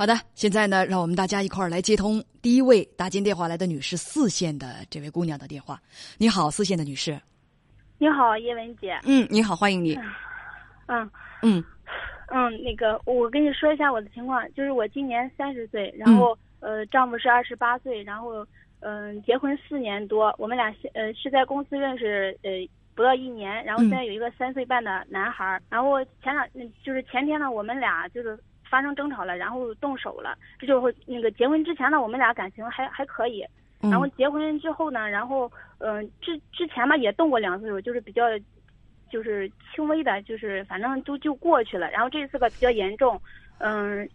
好的，现在呢，让我们大家一块儿来接通第一位打进电话来的女士四线的这位姑娘的电话。你好，四线的女士。你好，叶文姐。嗯，你好，欢迎你。嗯嗯嗯，那个，我跟你说一下我的情况，就是我今年三十岁，然后、呃，丈夫是二十八岁，然后嗯、结婚四年多，我们俩现呃是在公司认识呃不到一年，然后现在有一个三岁半的男孩儿，然后前两嗯就是前天呢，我们俩就是发生争吵了，然后动手了，这就是那个结婚之前呢，我们俩感情还还可以，嗯，然后结婚之后呢，然后嗯、呃之之前吧也动过两次手，就是比较就是轻微的，就是反正都就过去了。然后这次吧比较严重，嗯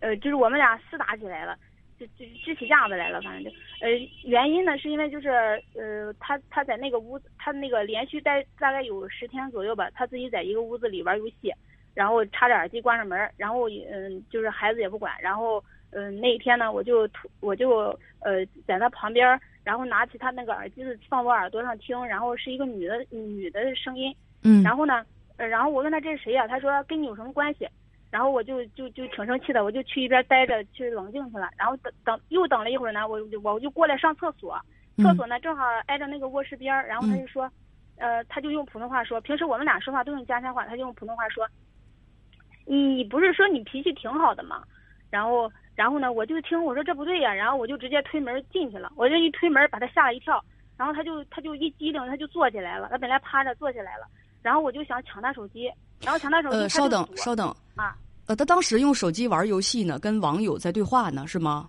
呃就是我们俩厮打起来了，就就支起架子来了，反正就呃原因呢是因为就是呃他他在那个屋子，他那个连续待大概有十天左右吧，他自己在一个屋子里玩游戏，然后插着耳机关着门儿，然后嗯就是孩子也不管，然后。嗯，那一天呢，我就突我就呃在他旁边儿，然后拿起他那个耳机子放我耳朵上听，然后是一个女的女的声音，嗯，然后呢，呃，然后我问他这是谁呀、他说跟你有什么关系？然后我就就就挺生气的，我就去一边待着去冷静去了。然后等等又等了一会儿呢，我就我就过来上厕所，厕所呢正好挨着那个卧室边儿，然后他就说，呃，他就用普通话说，平时我们俩说话都用家乡话，他就用普通话说，你不是说你脾气挺好的吗？然后然后呢，我就听我说这不对呀，然后我就直接推门进去了，我这一推门把他吓了一跳，然后他就他就一激灵，他就坐起来了，他本来趴着坐起来了，然后我就想抢他手机，然后抢他手机，呃，稍等稍等啊，呃，他当时用手机玩游戏呢，跟网友在对话呢，是吗？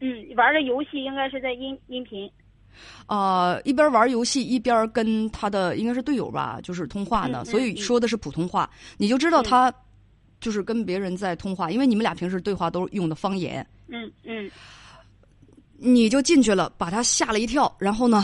嗯，玩的游戏应该是在音音频，呃，一边玩游戏一边跟他的应该是队友吧，就是通话呢，嗯嗯所以嗯说的是普通话，你就知道他就是跟别人在通话，因为你们俩平时对话都用的方言，嗯嗯，你就进去了，把他吓了一跳，然后呢，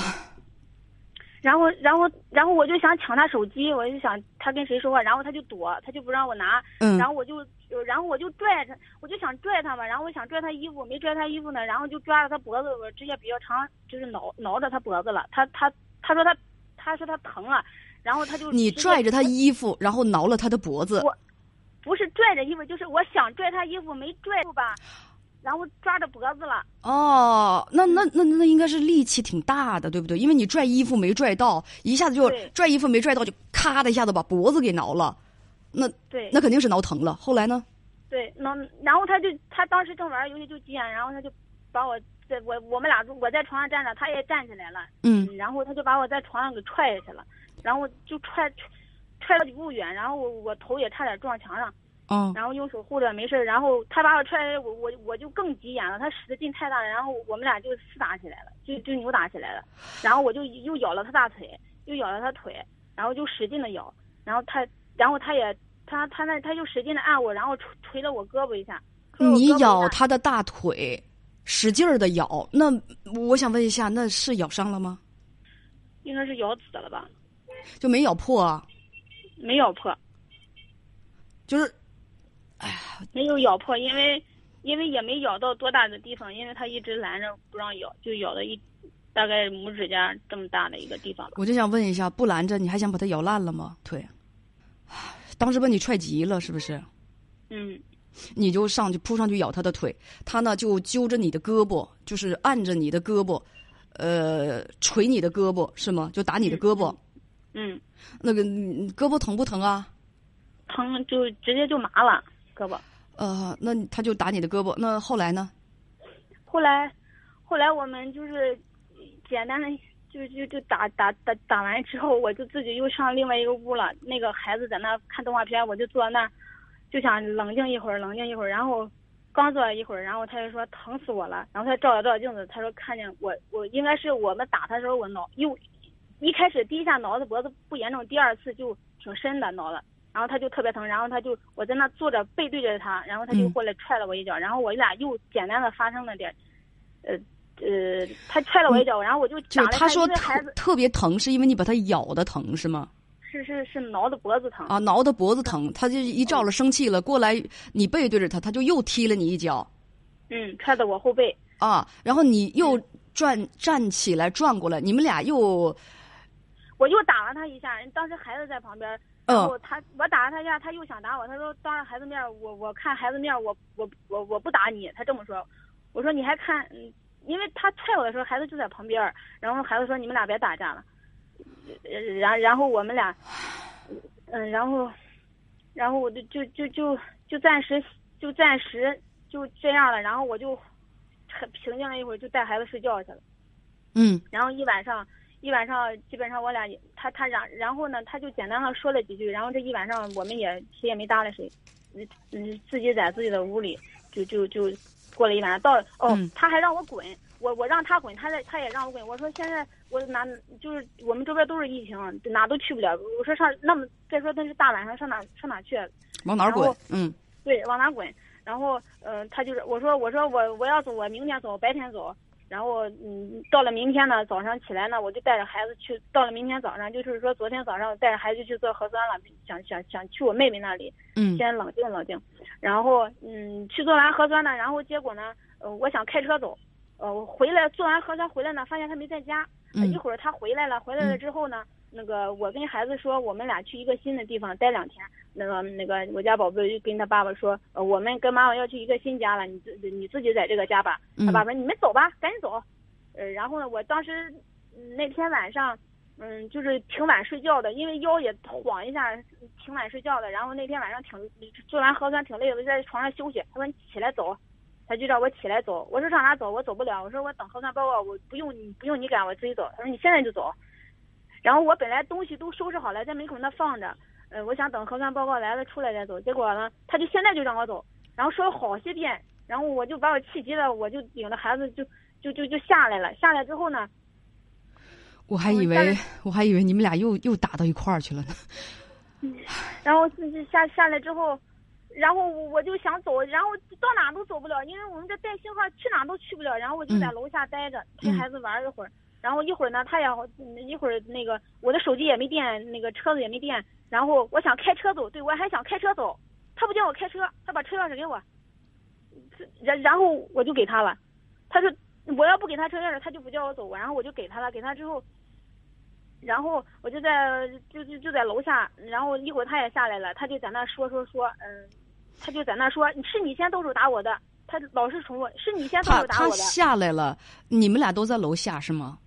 然后然后然后我就想抢他手机，我就想他跟谁说话，然后他就躲，他就不让我拿，嗯。然后我就呃然后我就拽他，我就想拽他嘛，然后我想拽他衣服，没拽他衣服呢，然后就抓着他脖子，我指甲比较长，就是挠挠着他脖子了，他他他说他他说他疼了，然后他就你拽着他衣服，然后挠了他的脖子，我不是拽着衣服，就是我想拽他衣服没拽住吧，然后抓着脖子了。哦，那那那那应该是力气挺大的，对不对？因为你拽衣服没拽到，一下子就拽衣服没拽到，就咔的一下子把脖子给挠了，那对，那肯定是挠疼了。后来呢？对，然后然后他就他当时正玩游戏就急眼，然后他就把我在我我们俩我在床上站着，他也站起来了，嗯然后他就把我在床上给踹下去了，然后就踹踹踹了几步远，然后我我头也差点撞墙上，哦然后用手护着没事儿，然后他把我踹，我我我就更急眼了，他使的劲太大了，然后我们俩就厮打起来了，就就扭打起来了，然后我就又咬了他大腿，又咬了他腿，然后就使劲的咬，然后他然后他也他他那他就使劲的按我，然后捶捶了我胳膊一下，你咬他的大腿，使劲儿的咬，那我想问一下，那是咬伤了吗？应该是咬死了吧？就没咬破啊？没咬破，就是哎没有咬破，因为因为也没咬到多大的地方，因为他一直拦着不让咬，就咬了一大概拇指甲这么大的一个地方吧。我就想问一下，不拦着你还想把它咬烂了吗？腿？当时把你踹急了是不是？嗯你就上去扑上去咬他的腿，他呢就揪着你的胳膊，就是按着你的胳膊，呃，捶你的胳膊是吗？就打你的胳膊，嗯，那个嗯胳膊疼不疼啊？疼就直接就麻了胳膊。呃，那他就打你的胳膊，那后来呢？后来，后来我们就是简单的就就就打打打打完之后，我就自己又上另外一个屋了。那个孩子在那看动画片，我就坐那儿，就想冷静一会儿，冷静一会儿。然后刚坐了一会儿，然后他就说疼死我了。然后他照了照镜子，他说看见我我应该是我们打他的时候我脑又一开始第一下挠的脖子不严重，第二次就挺深的挠了。然后他就特别疼，然后他就我在那坐着背对着他，然后他就嗯过来踹了我一脚，然后我俩又简单的发生了点，呃呃，他踹了我一脚，然后我就就打了是他说特因为孩子特别疼，是因为你把他咬的疼是吗？是是是挠的脖子疼，啊，挠的脖子疼，他就一照了生气了，过来你背对着他，他就又踢了你一脚嗯，踹的我后背，啊，然后你又转站起来转过来，你们俩又我又打了他一下，当时孩子在旁边，然后他我打了他一下，他又想打我，他说当着孩子面儿，我我看孩子面儿，我我我我不打你，他这么说。我说你还看，嗯，因为他踹我的时候，孩子就在旁边儿，然后孩子说你们俩别打架了，呃然然后我们俩，嗯，然后，然后我就就就就就暂时就暂时就这样了，然后我就很平静了一会儿，就带孩子睡觉去了。嗯然后一晚上，一晚上基本上我俩也他他然然后呢，他就简单的说了几句，然后这一晚上我们也谁也没搭理谁，嗯嗯，自己在自己的屋里就就就过了一晚上。到哦，嗯他还让我滚，我我让他滚，他在他也让我滚。我说现在我哪就是我们这边都是疫情，哪都去不了。我说上那么再说那是大晚上上哪上哪去？往哪儿滚？嗯对，往哪滚？然后，呃，他就是我说我说我我要走，我明天走，白天走。然后，嗯，到了明天呢，早上起来呢，我就带着孩子去。到了明天早上，就是说昨天早上带着孩子去做核酸了，想想想去我妹妹那里，嗯先冷静冷静。然后，嗯，去做完核酸呢，然后结果呢，呃，我想开车走，呃，我回来做完核酸回来呢，发现他没在家。呃嗯一会儿他回来了，回来了之后呢，那个我跟孩子说，我们俩去一个新的地方待两天。那个那个，我家宝贝就跟他爸爸说，呃，我们跟妈妈要去一个新家了，你自你自己在这个家吧。他嗯爸爸说你们走吧，赶紧走。呃，然后呢，我当时、嗯那天晚上，嗯，就是挺晚睡觉的，因为腰也晃一下，挺晚睡觉的。然后那天晚上挺做完核酸挺累的，在床上休息。他说你起来走，他就让我起来走。我说上哪走？我走不了。我说我等核酸报告，我不用你不用你赶，我自己走。他说你现在就走。然后我本来东西都收拾好了，在门口那放着，呃，我想等核酸报告来了出来再走。结果呢，他就现在就让我走，然后说了好些遍，然后我就把我气急了，我就领着孩子就就就就下来了。下来之后呢，我还以为我还以为你们俩又又打到一块儿去了呢。然后下下来之后，然后我我就想走，然后到哪都走不了，因为我们这带信号，去哪都去不了。然后我就在嗯楼下待着，陪孩子玩一会儿。然后一会儿呢，他也嗯一会儿那个我的手机也没电，那个车子也没电。然后我想开车走，对我还想开车走，他不叫我开车，他把车钥匙给我，然然后我就给他了。他说我要不给他车钥匙，他就不叫我走。然后我就给他了，给他之后。然后我就在就就就在楼下，然后一会儿他也下来了，他就在那说说说，嗯，他就在那说是你先动手打我的，他老是重复是你先动他他手打我的，他下来了，你们俩都在楼下是吗？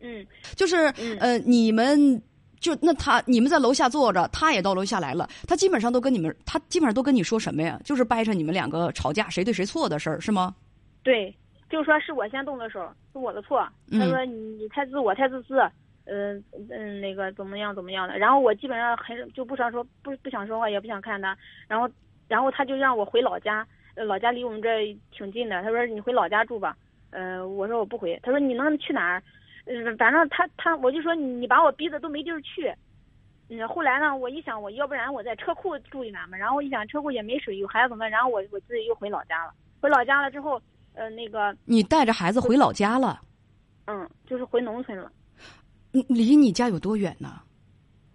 嗯。就是嗯。呃，你们就那他你们在楼下坐着，他也到楼下来了，他基本上都跟你们，他基本上都跟你说什么呀？就是掰扯你们两个吵架谁对谁错的事儿是吗？对，就说是我先动的手，是我的错，他嗯说你你太自我太自私，嗯嗯那个怎么样怎么样的，然后我基本上很就不想说不不想说话，也不想看他，然后然后他就让我回老家，呃老家离我们这儿挺近的，他说你回老家住吧，呃我说我不回，他说你能去哪儿？嗯，反正他他我就说你你把我逼的都没地儿去。嗯，后来呢，我一想，我要不然我在车库住一晚吧。然后我一想，车库也没水，有孩子怎么？然后我我自己又回老家了。回老家了之后，呃，那个，你带着孩子回老家了，嗯，就是回农村了。嗯离你家有多远呢？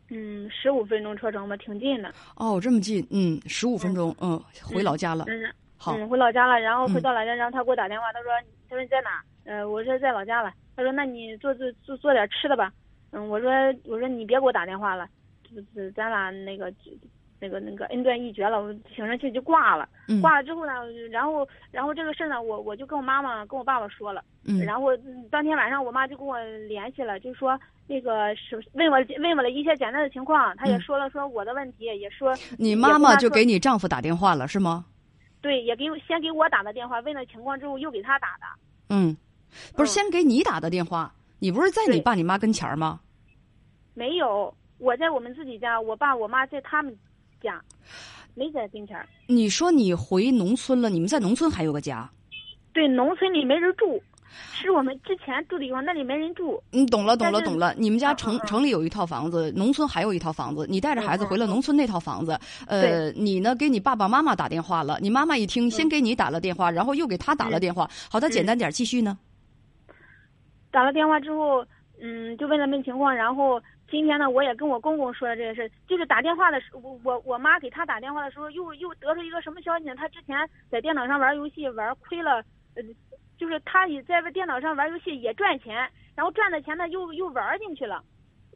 嗯，十五分钟车程吧，挺近的。哦，这么近，嗯，十五分钟，嗯，回老家了，嗯，好，嗯，回老家了。然后回嗯到老家，然后他给我打电话，他说，他说你在哪？呃，我说在老家了。他说，那你做做做做点吃的吧。嗯，我说我说你别给我打电话了，就是咱俩那个那个那个恩断义绝了，我挺生气就挂了。嗯挂了之后呢，然后然后这个事儿呢，我我就跟我妈妈跟我爸爸说了。嗯然后嗯当天晚上我妈就跟我联系了，就说那个是问我问我了一些简单的情况，她也嗯说了说我的问题，也说你妈妈就给你丈夫打电话了是吗？对，也给我先给我打的电话，问了情况之后又给他打的。嗯，不是嗯先给你打的电话，你不是在你爸你妈跟前儿吗？没有，我在我们自己家，我爸我妈在他们家，没在跟前儿。你说你回农村了，你们在农村还有个家？对，农村里没人住，是我们之前住的地方，那里没人住。你，懂了，懂了，懂了。你们家嗯城城里有一套房子，农村还有一套房子。你带着孩子回了农村那套房子，呃，你呢给你爸爸妈妈打电话了，你妈妈一听，先给你打了电话，然后又给他打了嗯电话。好的，简单点，继续呢。打了电话之后，嗯，就问了问情况，然后今天呢，我也跟我公公说了这个事，就是打电话的时，我我我妈给他打电话的时候，又又得出一个什么消息呢？他之前在电脑上玩游戏玩亏了，呃，就是他也在电脑上玩游戏也赚钱，然后赚的钱呢又又玩进去了，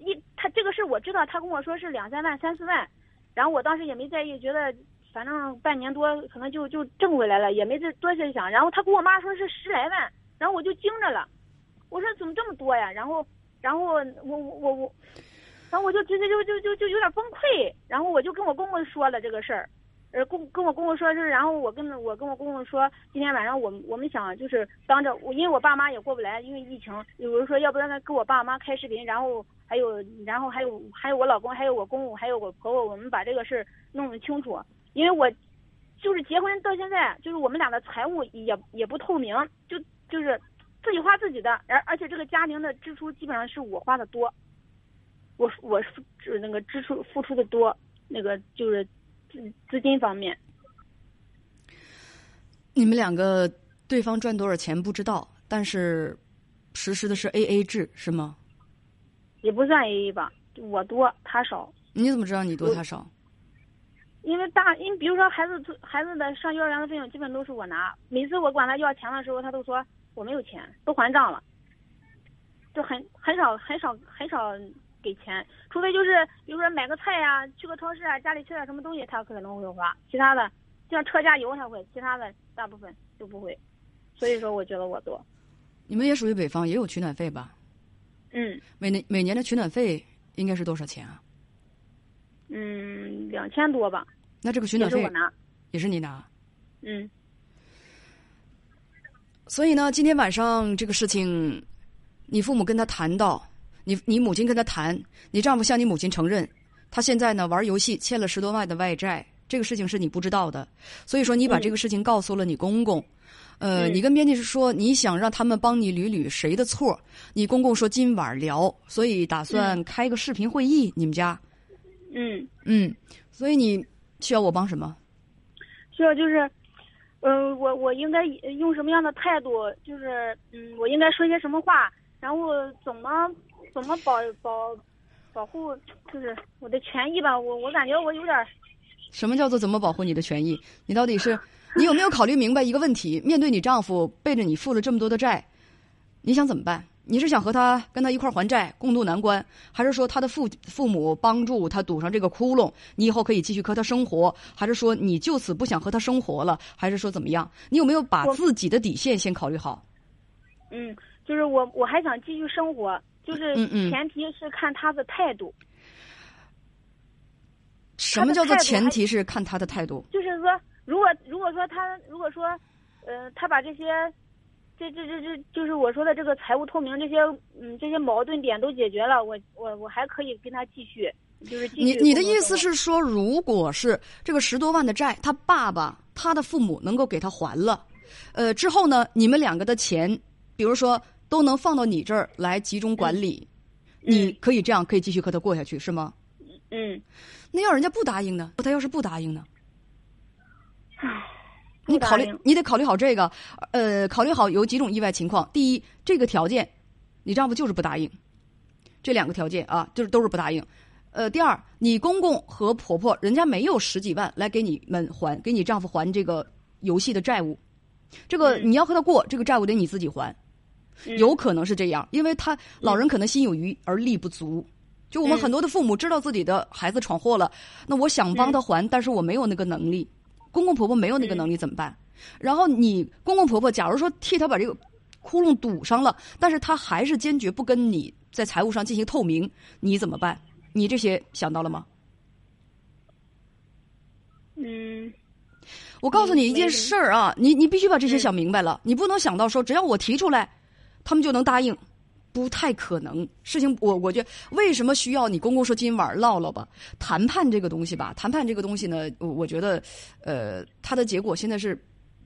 一他这个事我知道，他跟我说是两三万、三四万，然后我当时也没在意，觉得反正半年多可能就就挣回来了，也没再多去想。然后他跟我妈说是十来万，然后我就惊着了，我说怎么这么多呀？然后然后我我我我，然后我就直接就就就就有点崩溃，然后我就跟我公公说了这个事儿。呃，公跟我公公说是，然后我跟我跟我公公说，今天晚上我们我们想就是当着我，因为我爸妈也过不来，因为疫情，有人说要不然跟我爸妈开视频，然后还有然后还有还有我老公，还有我公公，还有我婆婆，我们把这个事儿弄清楚，因为我就是结婚到现在，就是我们俩的财务也也不透明，就就是自己花自己的，而而且这个家庭的支出基本上是我花的多，我我是那个支出付出的多，那个就是。资资金方面，你们两个对方赚多少钱不知道，但是实施的是 A A 制是吗？也不算 A A 吧，我多他少。你怎么知道你多他少？因为大，因为比如说孩子孩子的上幼儿园的费用基本都是我拿，每次我管他要钱的时候，他都说我没有钱，都还账了，就很很少很少很少。给钱，除非就是比如说买个菜呀，去个超市啊，家里缺点什么东西，他可能会花。其他的，像车加油他会，其他的大部分就不会。所以说，我觉得我多。你们也属于北方，也有取暖费吧？嗯。每年每年的取暖费应该是多少钱啊？嗯，两千多吧。那这个取暖费也是我拿，也是你拿。嗯。所以呢，今天晚上这个事情，你父母跟他谈到。你你母亲跟他谈，你丈夫向你母亲承认，他现在呢玩游戏欠了十多万的外债，这个事情是你不知道的，所以说你把这个事情告诉了你公公，呃，你跟编辑是说你想让他们帮你捋捋谁的错，你公公说今晚聊，所以打算开个视频会议，你们家，嗯嗯，所以你需要我帮什么？需要就是，嗯，我我应该用什么样的态度？就是嗯，我应该说些什么话？然后怎么？怎么保保保护就是我的权益吧？我我感觉我有点。什么叫做怎么保护你的权益？你到底是你有没有考虑明白一个问题？面对你丈夫背着你付了这么多的债，你想怎么办？你是想和他跟他一块还债，共度难关，还是说他的父父母帮助他堵上这个窟窿，你以后可以继续和他生活？还是说你就此不想和他生活了？还是说怎么样？你有没有把自己的底线先考虑好？嗯，就是我我还想继续生活。就是前提是看他的态度。什么叫做前提是看他的态度？就是说，如果如果说他如果说，呃，他把这些，这这这这，就是我说的这个财务透明这些，嗯，这些矛盾点都解决了，我我我还可以跟他继续，就是继续。你你的意思是说，如果是这个十多万的债，他爸爸他的父母能够给他还了，呃，之后呢，你们两个的钱，比如说。都能放到你这儿来集中管理，你可以这样可以继续和他过下去是吗？嗯，那要人家不答应呢？他要是不答应呢？你考虑，你得考虑好这个，呃，考虑好有几种意外情况。第一，这个条件，你丈夫就是不答应，这两个条件啊，就是都是不答应。呃，第二，你公公和婆婆人家没有十几万来给你们还，给你丈夫还这个游戏的债务，这个你要和他过，这个债务得你自己还。有可能是这样，因为他老人可能心有余而力不足。就我们很多的父母知道自己的孩子闯祸了，那我想帮他还，但是我没有那个能力。公公婆婆没有那个能力怎么办？然后你公公婆婆假如说替他把这个窟窿堵上了，但是他还是坚决不跟你在财务上进行透明，你怎么办？你这些想到了吗？嗯，我告诉你一件事儿啊，你你必须把这些想明白了，你不能想到说只要我提出来。他们就能答应，不太可能。事情我我觉得，为什么需要你公公说今晚唠唠吧？谈判这个东西吧，谈判这个东西呢，我我觉得，呃，它的结果现在是，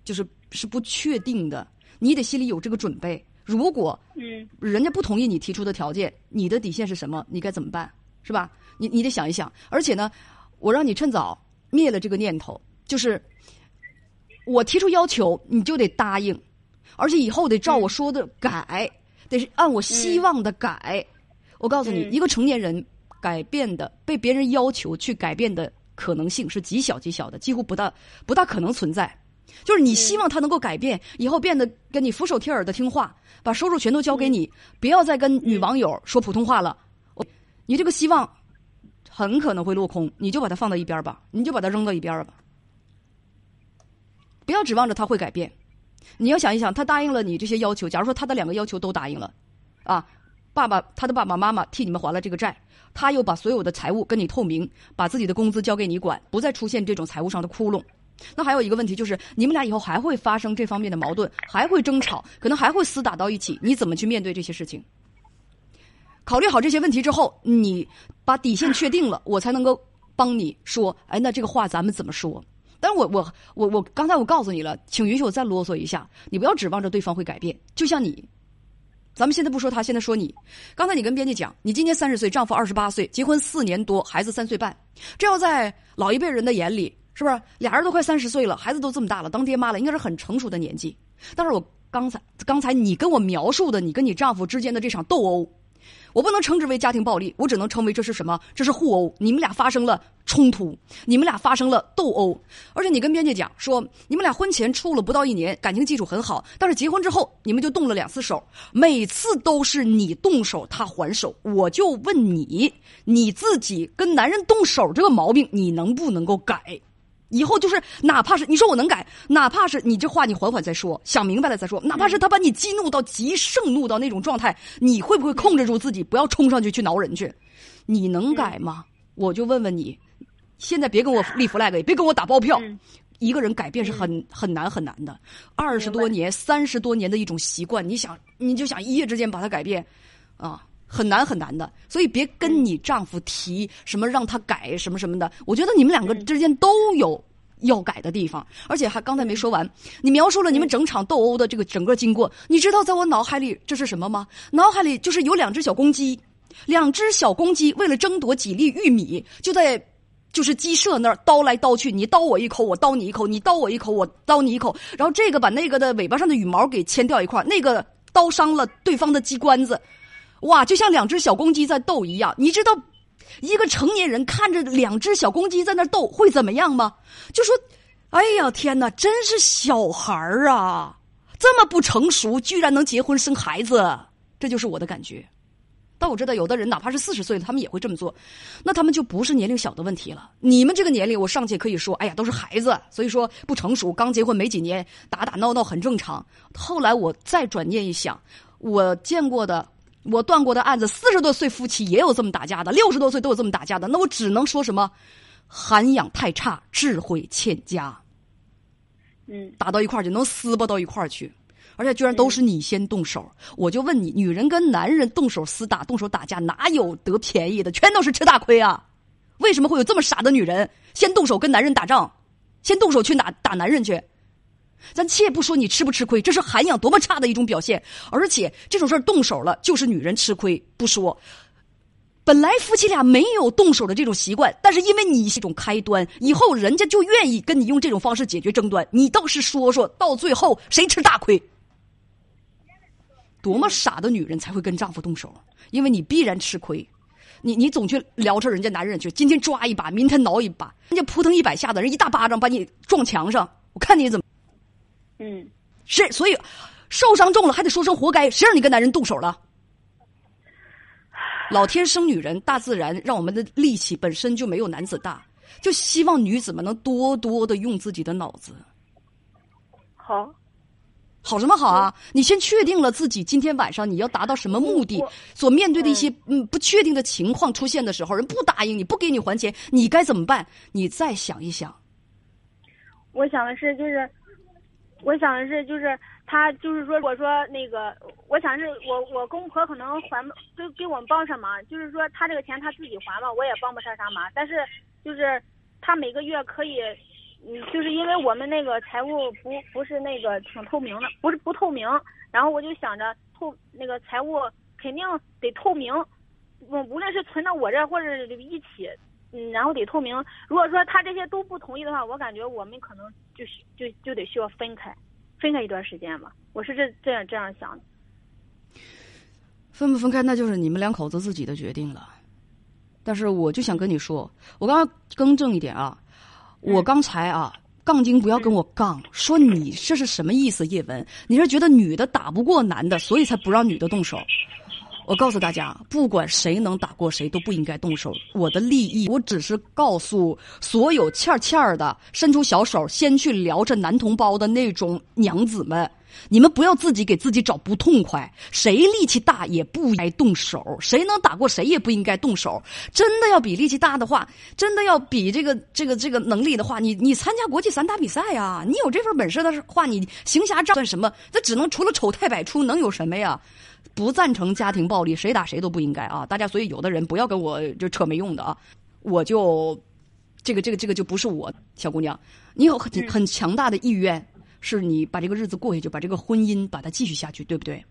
就是是不确定的。你得心里有这个准备。如果嗯，人家不同意你提出的条件，你的底线是什么？你该怎么办？是吧？你你得想一想。而且呢，我让你趁早灭了这个念头，就是我提出要求，你就得答应。而且以后得照我说的改，得是按我希望的改。我告诉你，一个成年人改变的被别人要求去改变的可能性是极小极小的，几乎不大不大可能存在。就是你希望他能够改变，以后变得跟你俯首帖耳的听话，把收入全都交给你，不要再跟女网友说普通话了。你这个希望很可能会落空，你就把它放到一边吧，你就把它扔到一边吧，不要指望着他会改变。你要想一想，他答应了你这些要求，假如说他的两个要求都答应了，啊，爸爸他的爸爸妈妈替你们还了这个债，他又把所有的财务跟你透明，把自己的工资交给你管，不再出现这种财务上的窟窿。那还有一个问题就是，你们俩以后还会发生这方面的矛盾，还会争吵，可能还会厮打到一起，你怎么去面对这些事情？考虑好这些问题之后，你把底线确定了，我才能够帮你说，哎，那这个话咱们怎么说？但是我我我我刚才我告诉你了，请允许我再啰嗦一下，你不要指望着对方会改变。就像你，咱们现在不说他，现在说你。刚才你跟编辑讲，你今年三十岁，丈夫二十八岁，结婚四年多，孩子三岁半，这要在老一辈人的眼里。是不是俩人都快三十岁了，孩子都这么大了，当爹妈了，应该是很成熟的年纪。但是我刚才刚才你跟我描述的你跟你丈夫之间的这场斗殴。我不能称之为家庭暴力，我只能称为这是什么？这是互殴。你们俩发生了冲突，你们俩发生了斗殴，而且你跟编辑讲说，你们俩婚前处了不到一年，感情基础很好，但是结婚之后你们就动了两次手，每次都是你动手，他还手。我就问你，你自己跟男人动手这个毛病，你能不能够改？以后就是，哪怕是你说我能改，哪怕是你这话你缓缓再说，想明白了再说，哪怕是他把你激怒到极盛怒到那种状态，你会不会控制住自己，不要冲上去去挠人去？你能改吗？我就问问你，现在别跟我立 flag，也别跟我打包票。一个人改变是很很难很难的，二十多年、三十多年的一种习惯，你想你就想一夜之间把它改变，啊，很难很难的。所以别跟你丈夫提什么让他改什么什么的，我觉得你们两个之间都有。要改的地方，而且还刚才没说完。你描述了你们整场斗殴的这个整个经过，你知道在我脑海里这是什么吗？脑海里就是有两只小公鸡，两只小公鸡为了争夺几粒玉米，就在就是鸡舍那儿叨来叨去，你叨我一口，我叨你一口，你叨我一口，我叨你一口，然后这个把那个的尾巴上的羽毛给牵掉一块，那个刀伤了对方的鸡冠子，哇，就像两只小公鸡在斗一样，你知道。一个成年人看着两只小公鸡在那斗，会怎么样吗？就说：“哎呀，天哪，真是小孩儿啊，这么不成熟，居然能结婚生孩子。”这就是我的感觉。但我知道，有的人哪怕是四十岁了，他们也会这么做。那他们就不是年龄小的问题了。你们这个年龄，我尚且可以说：“哎呀，都是孩子，所以说不成熟，刚结婚没几年，打打闹闹很正常。”后来我再转念一想，我见过的。我断过的案子，四十多岁夫妻也有这么打架的，六十多岁都有这么打架的。那我只能说什么，涵养太差，智慧欠佳。嗯，打到一块儿就能撕巴到一块儿去，而且居然都是你先动手。我就问你，女人跟男人动手厮打、动手打架，哪有得便宜的？全都是吃大亏啊！为什么会有这么傻的女人，先动手跟男人打仗，先动手去打打男人去？咱且不说你吃不吃亏，这是涵养多么差的一种表现。而且这种事儿动手了，就是女人吃亏不说。本来夫妻俩没有动手的这种习惯，但是因为你是一种开端，以后人家就愿意跟你用这种方式解决争端。你倒是说说到最后谁吃大亏？多么傻的女人才会跟丈夫动手？因为你必然吃亏。你你总去撩扯人家男人去，今天抓一把，明天挠一把，人家扑腾一百下子，人一大巴掌把你撞墙上，我看你怎么。嗯，是，所以受伤重了还得说声活该，谁让你跟男人动手了？老天生女人，大自然让我们的力气本身就没有男子大，就希望女子们能多多的用自己的脑子。好，好什么好啊？你先确定了自己今天晚上你要达到什么目的，所面对的一些嗯不确定的情况出现的时候，人不答应你不给你还钱，你该怎么办？你再想一想。我想的是，就是。我想的是，就是他，就是说，我说那个，我想是我我公婆可能还给给我们帮上忙，就是说他这个钱他自己还嘛，我也帮不上啥忙。但是就是他每个月可以，嗯，就是因为我们那个财务不不是那个挺透明的，不是不透明。然后我就想着透那个财务肯定得透明，我无论是存到我这或者一起。嗯，然后得透明。如果说他这些都不同意的话，我感觉我们可能就就就得需要分开，分开一段时间吧。我是这这样这样想的。分不分开，那就是你们两口子自己的决定了。但是我就想跟你说，我刚刚更正一点啊，我刚才啊杠精不要跟我杠，说你这是什么意思？叶文，你是觉得女的打不过男的，所以才不让女的动手？我告诉大家，不管谁能打过谁，都不应该动手。我的利益，我只是告诉所有欠欠的，伸出小手先去撩这男同胞的那种娘子们，你们不要自己给自己找不痛快。谁力气大也不该动手，谁能打过谁也不应该动手。真的要比力气大的话，真的要比这个这个这个能力的话，你你参加国际散打比赛呀，你有这份本事的话，你行侠仗算什么？那只能除了丑态百出，能有什么呀？不赞成家庭暴力，谁打谁都不应该啊！大家，所以有的人不要跟我就扯没用的啊！我就这个这个这个就不是我，小姑娘，你有很很强大的意愿，是你把这个日子过下去，把这个婚姻把它继续下去，对不对？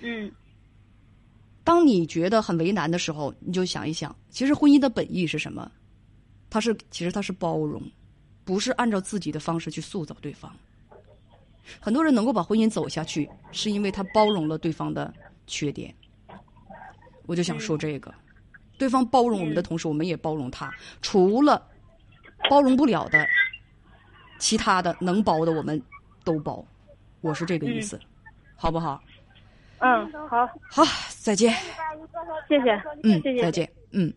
嗯。当你觉得很为难的时候，你就想一想，其实婚姻的本意是什么？它是其实它是包容，不是按照自己的方式去塑造对方。很多人能够把婚姻走下去，是因为他包容了对方的缺点。我就想说这个，对方包容我们的同时，我们也包容他。除了包容不了的，其他的能包的我们都包。我是这个意思，好不好？嗯，好。好，再见。谢谢。嗯，谢谢。再见。嗯。